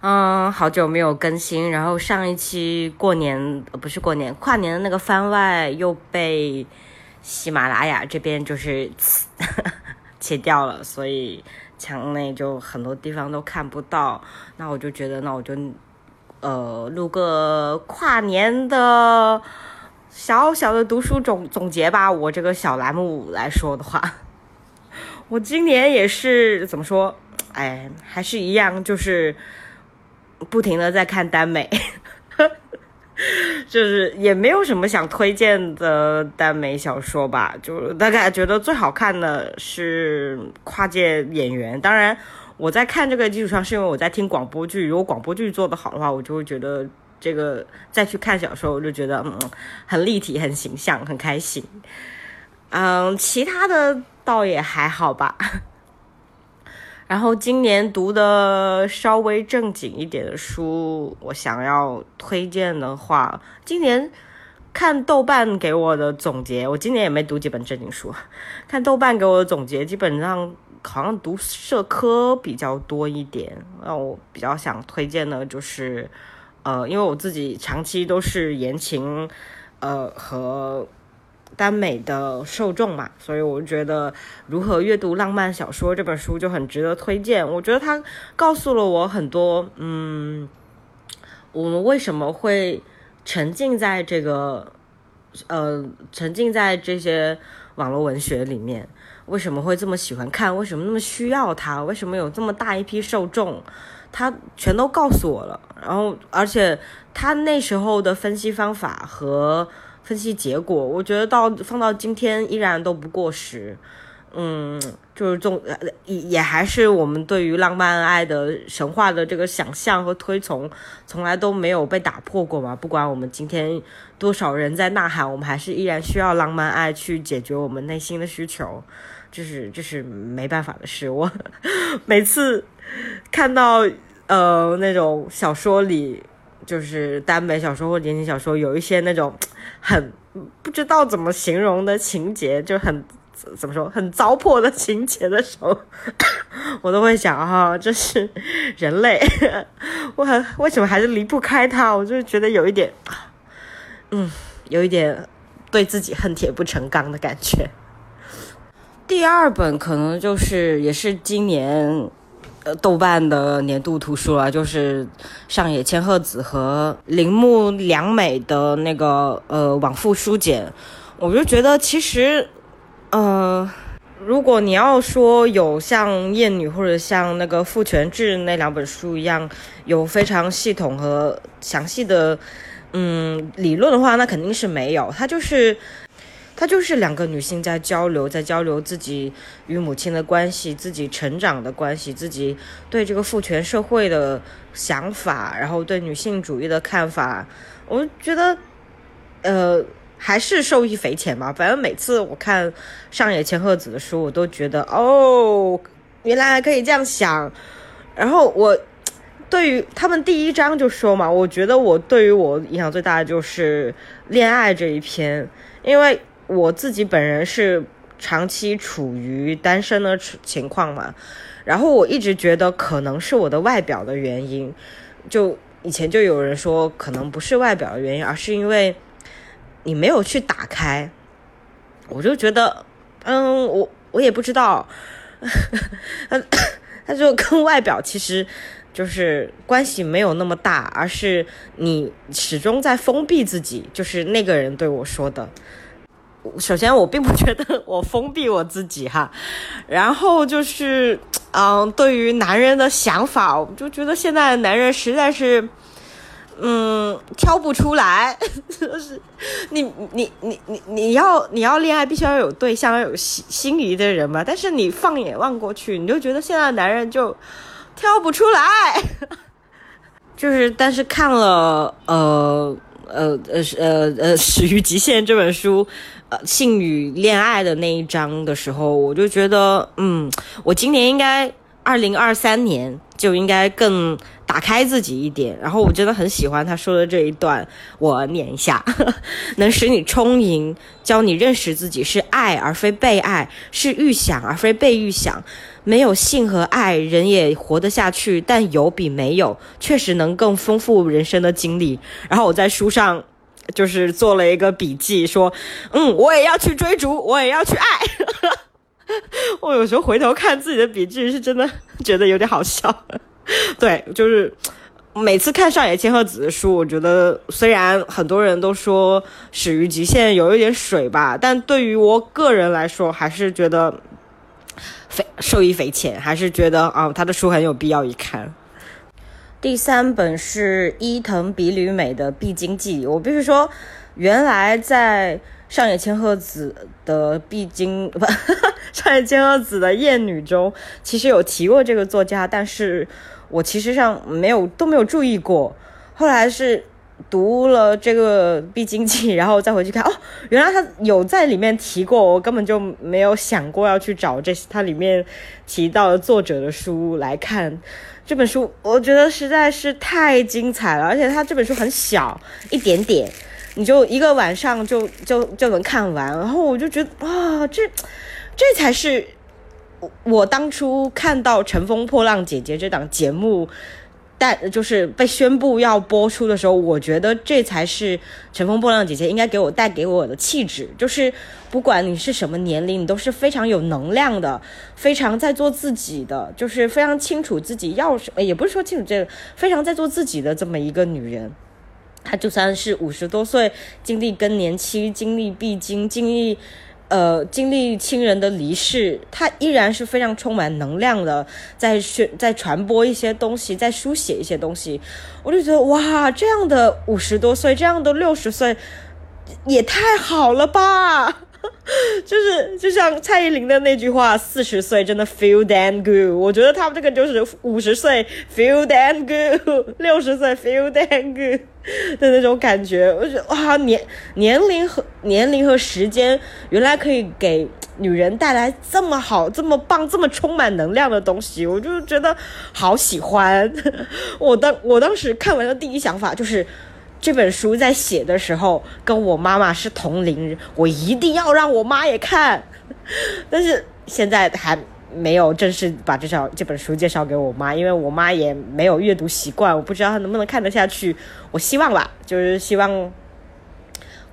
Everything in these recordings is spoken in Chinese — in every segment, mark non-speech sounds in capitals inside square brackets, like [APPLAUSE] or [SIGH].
嗯，好久没有更新，然后上一期过年不是过年跨年的那个番外又被喜马拉雅这边就是 [LAUGHS] 切掉了，所以墙内就很多地方都看不到。那我就觉得，那我就呃录个跨年的小小的读书总总结吧。我这个小栏目来说的话，[LAUGHS] 我今年也是怎么说？哎，还是一样，就是。不停的在看耽美，[LAUGHS] 就是也没有什么想推荐的耽美小说吧，就大概觉得最好看的是跨界演员。当然，我在看这个基础上，是因为我在听广播剧。如果广播剧做得好的话，我就会觉得这个再去看小说，我就觉得嗯很立体、很形象、很开心。嗯，其他的倒也还好吧。然后今年读的稍微正经一点的书，我想要推荐的话，今年看豆瓣给我的总结，我今年也没读几本正经书，[LAUGHS] 看豆瓣给我的总结，基本上好像读社科比较多一点。那我比较想推荐的就是，呃，因为我自己长期都是言情，呃和。耽美的受众嘛，所以我觉得《如何阅读浪漫小说》这本书就很值得推荐。我觉得它告诉了我很多，嗯，我们为什么会沉浸在这个，呃，沉浸在这些网络文学里面，为什么会这么喜欢看，为什么那么需要它，为什么有这么大一批受众，他全都告诉我了。然后，而且他那时候的分析方法和。分析结果，我觉得到放到今天依然都不过时，嗯，就是重也也还是我们对于浪漫爱的神话的这个想象和推崇，从来都没有被打破过嘛。不管我们今天多少人在呐喊，我们还是依然需要浪漫爱去解决我们内心的需求，这是这是没办法的事。我 [LAUGHS] 每次看到呃那种小说里。就是耽美小说或言情小说，有一些那种很不知道怎么形容的情节，就很怎么说很糟粕的情节的时候，我都会想哈，这是人类，我很为什么还是离不开他？我就觉得有一点，嗯，有一点对自己恨铁不成钢的感觉。第二本可能就是也是今年。豆瓣的年度图书了，就是上野千鹤子和铃木良美的那个呃往复书简，我就觉得其实，呃，如果你要说有像《艳女》或者像那个《父权制》那两本书一样有非常系统和详细的嗯理论的话，那肯定是没有，它就是。它就是两个女性在交流，在交流自己与母亲的关系，自己成长的关系，自己对这个父权社会的想法，然后对女性主义的看法。我觉得，呃，还是受益匪浅吧。反正每次我看上野千鹤子的书，我都觉得哦，原来还可以这样想。然后我对于他们第一章就说嘛，我觉得我对于我影响最大的就是恋爱这一篇，因为。我自己本人是长期处于单身的情况嘛，然后我一直觉得可能是我的外表的原因，就以前就有人说可能不是外表的原因，而是因为你没有去打开，我就觉得，嗯，我我也不知道，[LAUGHS] 他他就跟外表其实就是关系没有那么大，而是你始终在封闭自己，就是那个人对我说的。首先，我并不觉得我封闭我自己哈，[LAUGHS] 然后就是，嗯，对于男人的想法，我就觉得现在的男人实在是，嗯，挑不出来，[LAUGHS] 就是你你你你你要你要恋爱，必须要有对象，要有心心仪的人嘛。但是你放眼望过去，你就觉得现在的男人就挑不出来，[LAUGHS] 就是，但是看了呃呃呃呃呃《始于极限》这本书。呃，性与恋爱的那一章的时候，我就觉得，嗯，我今年应该二零二三年就应该更打开自己一点。然后我真的很喜欢他说的这一段，我念一下：[LAUGHS] 能使你充盈，教你认识自己是爱而非被爱，是预想而非被预想。没有性和爱，人也活得下去，但有比没有确实能更丰富人生的经历。然后我在书上就是做了一个笔记，说，嗯，我也要去追逐，我也要去爱。[LAUGHS] 我有时候回头看自己的笔记，是真的觉得有点好笑。对，就是每次看上野千鹤子的书，我觉得虽然很多人都说《始于极限》有一点水吧，但对于我个人来说，还是觉得非受益匪浅，还是觉得啊，他的书很有必要一看。第三本是伊藤比吕美的《必经记》，我必须说，原来在。上野千鹤子的必经不，[LAUGHS] 上野千鹤子的艳女中，其实有提过这个作家，但是我其实上没有都没有注意过。后来是读了这个必经记，然后再回去看，哦，原来他有在里面提过，我根本就没有想过要去找这他里面提到的作者的书来看。这本书我觉得实在是太精彩了，而且他这本书很小，一点点。你就一个晚上就就就能看完，然后我就觉得啊，这这才是我我当初看到《乘风破浪姐姐》这档节目，但就是被宣布要播出的时候，我觉得这才是《乘风破浪姐姐》应该给我带给我的气质，就是不管你是什么年龄，你都是非常有能量的，非常在做自己的，就是非常清楚自己要什么，也不是说清楚这个，非常在做自己的这么一个女人。她就算是五十多岁，经历更年期，经历闭经，经历，呃，经历亲人的离世，他依然是非常充满能量的，在宣，在传播一些东西，在书写一些东西。我就觉得哇，这样的五十多岁，这样的六十岁，也太好了吧！[LAUGHS] 就是就像蔡依林的那句话，四十岁真的 feel damn good。我觉得他们这个就是五十岁 feel damn good，六十岁 feel damn good 的那种感觉。我觉得哇，年年龄和年龄和时间，原来可以给女人带来这么好、这么棒、这么充满能量的东西，我就觉得好喜欢。我当我当时看完的第一想法就是。这本书在写的时候，跟我妈妈是同龄人，我一定要让我妈也看。但是现在还没有正式把这绍这本书介绍给我妈，因为我妈也没有阅读习惯，我不知道她能不能看得下去。我希望吧，就是希望。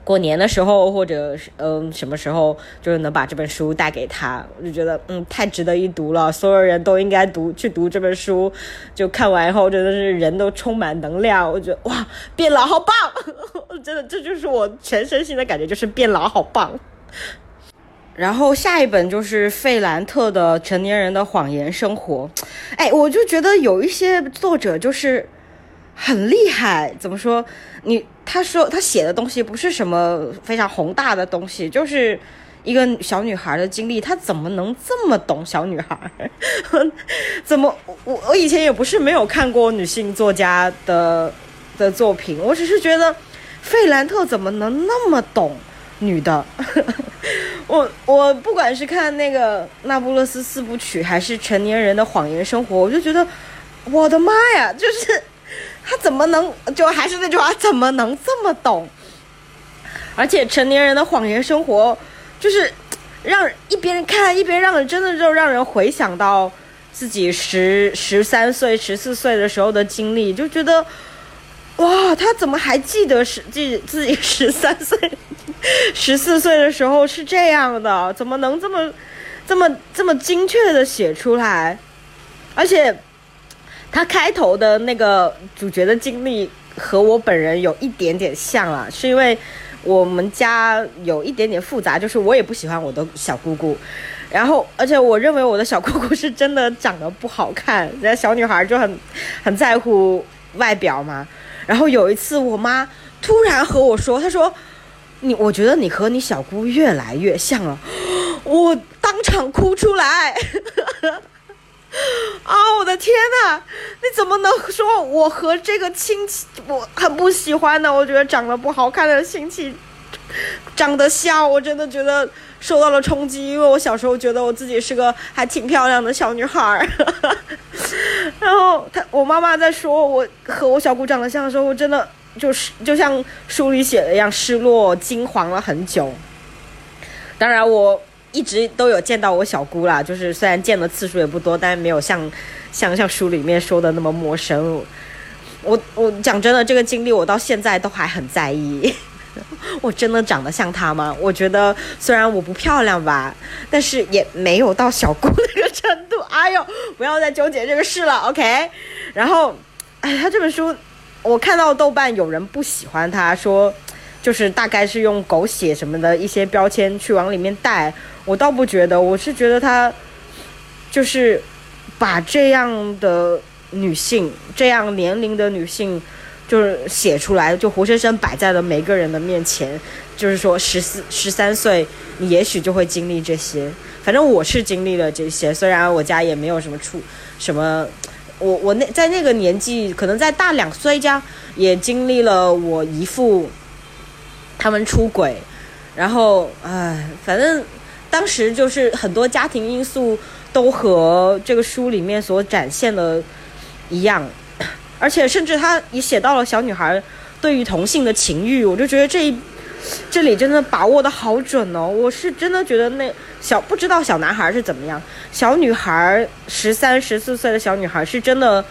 过年的时候，或者是嗯什么时候，就是能把这本书带给他，我就觉得嗯太值得一读了，所有人都应该读去读这本书。就看完以后，真的是人都充满能量，我觉得哇变老好棒，[LAUGHS] 真的这就是我全身心的感觉，就是变老好棒。然后下一本就是费兰特的《成年人的谎言生活》，哎，我就觉得有一些作者就是很厉害，怎么说你？他说他写的东西不是什么非常宏大的东西，就是一个小女孩的经历。他怎么能这么懂小女孩？[LAUGHS] 怎么我我以前也不是没有看过女性作家的的作品，我只是觉得费兰特怎么能那么懂女的？[LAUGHS] 我我不管是看那个《那不勒斯四部曲》还是《成年人的谎言生活》，我就觉得我的妈呀，就是。他怎么能就还是那句话，怎么能这么懂？而且成年人的谎言生活，就是让一边看一边让人真的就让人回想到自己十十三岁、十四岁的时候的经历，就觉得哇，他怎么还记得是记自己十三岁、[LAUGHS] 十四岁的时候是这样的？怎么能这么这么这么精确的写出来？而且。他开头的那个主角的经历和我本人有一点点像啊，是因为我们家有一点点复杂，就是我也不喜欢我的小姑姑，然后而且我认为我的小姑姑是真的长得不好看，人家小女孩就很很在乎外表嘛。然后有一次我妈突然和我说，她说你我觉得你和你小姑越来越像了，[LAUGHS] 我当场哭出来。[LAUGHS] 啊！我的天呐，你怎么能说我和这个亲戚我很不喜欢呢？我觉得长得不好看的亲戚长得像，我真的觉得受到了冲击。因为我小时候觉得我自己是个还挺漂亮的小女孩儿。[LAUGHS] 然后他我妈妈在说我和我小姑长得像的时候，我真的就是就像书里写的一样，失落、惊惶了很久。当然我。一直都有见到我小姑啦，就是虽然见的次数也不多，但是没有像像像书里面说的那么陌生。我我讲真的，这个经历我到现在都还很在意。[LAUGHS] 我真的长得像她吗？我觉得虽然我不漂亮吧，但是也没有到小姑那个程度。[LAUGHS] 哎呦，不要再纠结这个事了，OK？然后，哎，他这本书，我看到豆瓣有人不喜欢他，说就是大概是用狗血什么的一些标签去往里面带。我倒不觉得，我是觉得他就是把这样的女性，这样年龄的女性。就是写出来，就活生生摆在了每个人的面前。就是说，十四、十三岁，你也许就会经历这些。反正我是经历了这些，虽然我家也没有什么出什么，我我那在那个年纪，可能在大两岁家，也经历了我姨父他们出轨，然后唉，反正当时就是很多家庭因素都和这个书里面所展现的一样。而且甚至他也写到了小女孩对于同性的情欲，我就觉得这一这里真的把握的好准哦！我是真的觉得那小不知道小男孩是怎么样，小女孩十三十四岁的小女孩是真的，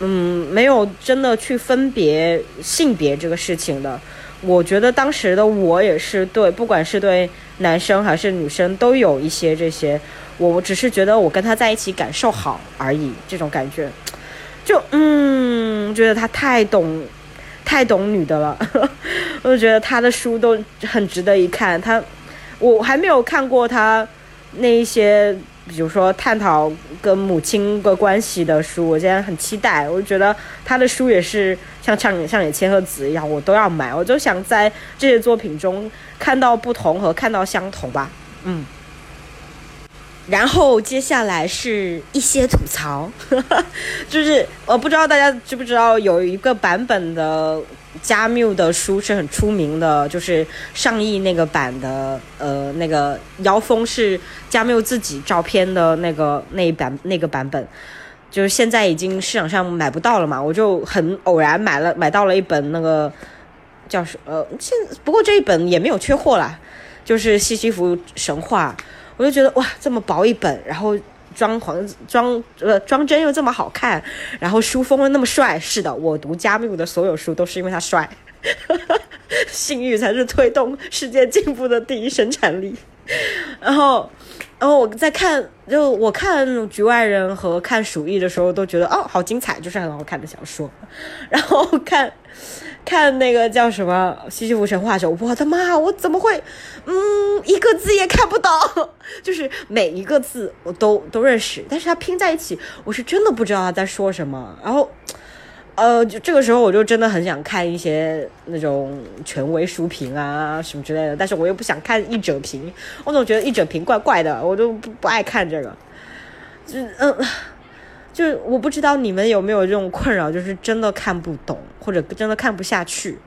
嗯，没有真的去分别性别这个事情的。我觉得当时的我也是对，不管是对男生还是女生都有一些这些，我我只是觉得我跟他在一起感受好而已，这种感觉。就嗯，觉得他太懂，太懂女的了。[LAUGHS] 我就觉得他的书都很值得一看。他，我还没有看过他那一些，比如说探讨跟母亲的关系的书，我现在很期待。我就觉得他的书也是像像像野千鹤子一样，我都要买。我就想在这些作品中看到不同和看到相同吧。嗯。然后接下来是一些吐槽，[LAUGHS] 就是我不知道大家知不知道有一个版本的加缪的书是很出名的，就是上亿那个版的，呃，那个妖风是加缪自己照片的那个那一版那个版本，就是现在已经市场上买不到了嘛，我就很偶然买了买到了一本那个叫什呃，现不过这一本也没有缺货啦，就是西西弗神话。我就觉得哇，这么薄一本，然后装潢装呃装帧又这么好看，然后书封又那么帅。是的，我读加缪的所有书都是因为他帅，[LAUGHS] 性欲才是推动世界进步的第一生产力。然后，然后我在看，就我看《局外人》和看《鼠疫》的时候，都觉得哦，好精彩，就是很好看的小说。然后看。[LAUGHS] 看那个叫什么《西西弗神话》的时候，我的妈，我怎么会，嗯，一个字也看不懂，[LAUGHS] 就是每一个字我都都认识，但是它拼在一起，我是真的不知道他在说什么。然后，呃，就这个时候我就真的很想看一些那种权威书评啊什么之类的，但是我又不想看一整评，我总觉得一整评怪怪的，我就不不爱看这个，就嗯。就我不知道你们有没有这种困扰，就是真的看不懂或者真的看不下去。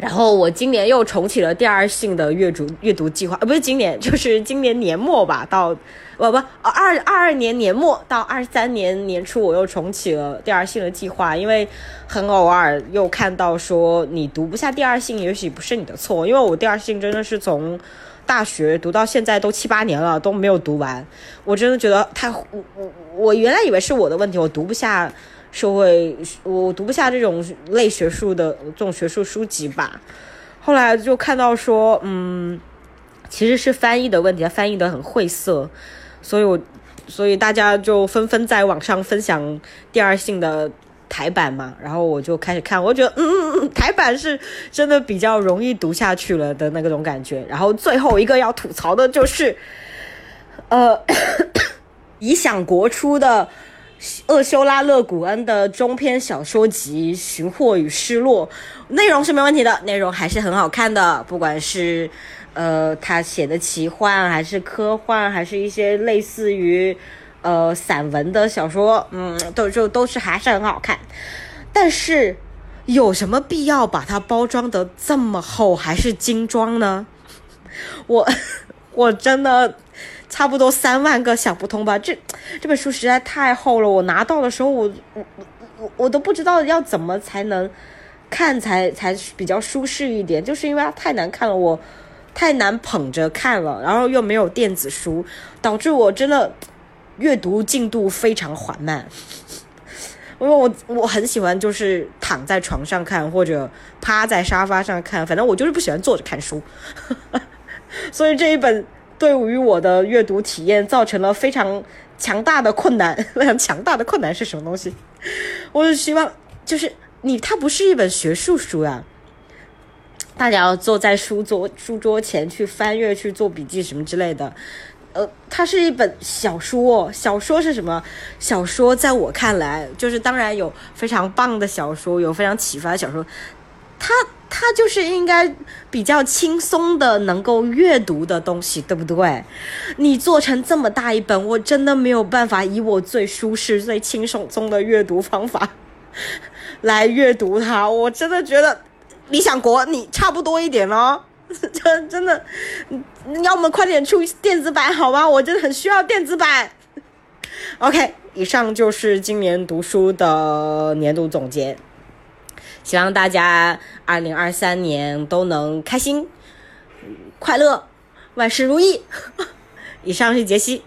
然后我今年又重启了第二性的阅读阅读计划，呃，不是今年，就是今年年末吧，到不不二二二年年末到二三年年初，我又重启了第二性的计划，因为很偶尔又看到说你读不下第二性，也许不是你的错，因为我第二性真的是从。大学读到现在都七八年了，都没有读完。我真的觉得太我我我原来以为是我的问题，我读不下社会，我读不下这种类学术的这种学术书籍吧。后来就看到说，嗯，其实是翻译的问题，翻译的很晦涩，所以我所以大家就纷纷在网上分享第二性的。台版嘛，然后我就开始看，我觉得嗯嗯嗯，台版是真的比较容易读下去了的那种感觉。然后最后一个要吐槽的就是，呃，[COUGHS] 理想国出的厄修拉·勒古恩的中篇小说集《寻获与失落》，内容是没问题的，内容还是很好看的，不管是呃他写的奇幻，还是科幻，还是一些类似于。呃，散文的小说，嗯，都就都是还是很好看，但是有什么必要把它包装的这么厚，还是精装呢？我我真的差不多三万个想不通吧？这这本书实在太厚了，我拿到的时候，我我我我都不知道要怎么才能看才才比较舒适一点，就是因为它太难看了，我太难捧着看了，然后又没有电子书，导致我真的阅读进度非常缓慢。[LAUGHS] 因为我我很喜欢就是躺在床上看，或者趴在沙发上看，反正我就是不喜欢坐着看书。[LAUGHS] 所以这一本对于我的阅读体验造成了非常强大的困难。非 [LAUGHS] 常强大的困难是什么东西？我就希望就是你，它不是一本学术书呀。大家要坐在书桌书桌前去翻阅、去做笔记什么之类的。呃，它是一本小说。小说是什么？小说在我看来，就是当然有非常棒的小说，有非常启发的小说。它它就是应该比较轻松的，能够阅读的东西，对不对？你做成这么大一本，我真的没有办法以我最舒适、最轻松中的阅读方法 [LAUGHS] 来阅读它。我真的觉得理想国你差不多一点哦。真 [LAUGHS] 真的，要么快点出电子版好吗？我真的很需要电子版。OK，以上就是今年读书的年度总结，希望大家二零二三年都能开心、快乐、万事如意。[LAUGHS] 以上是杰西。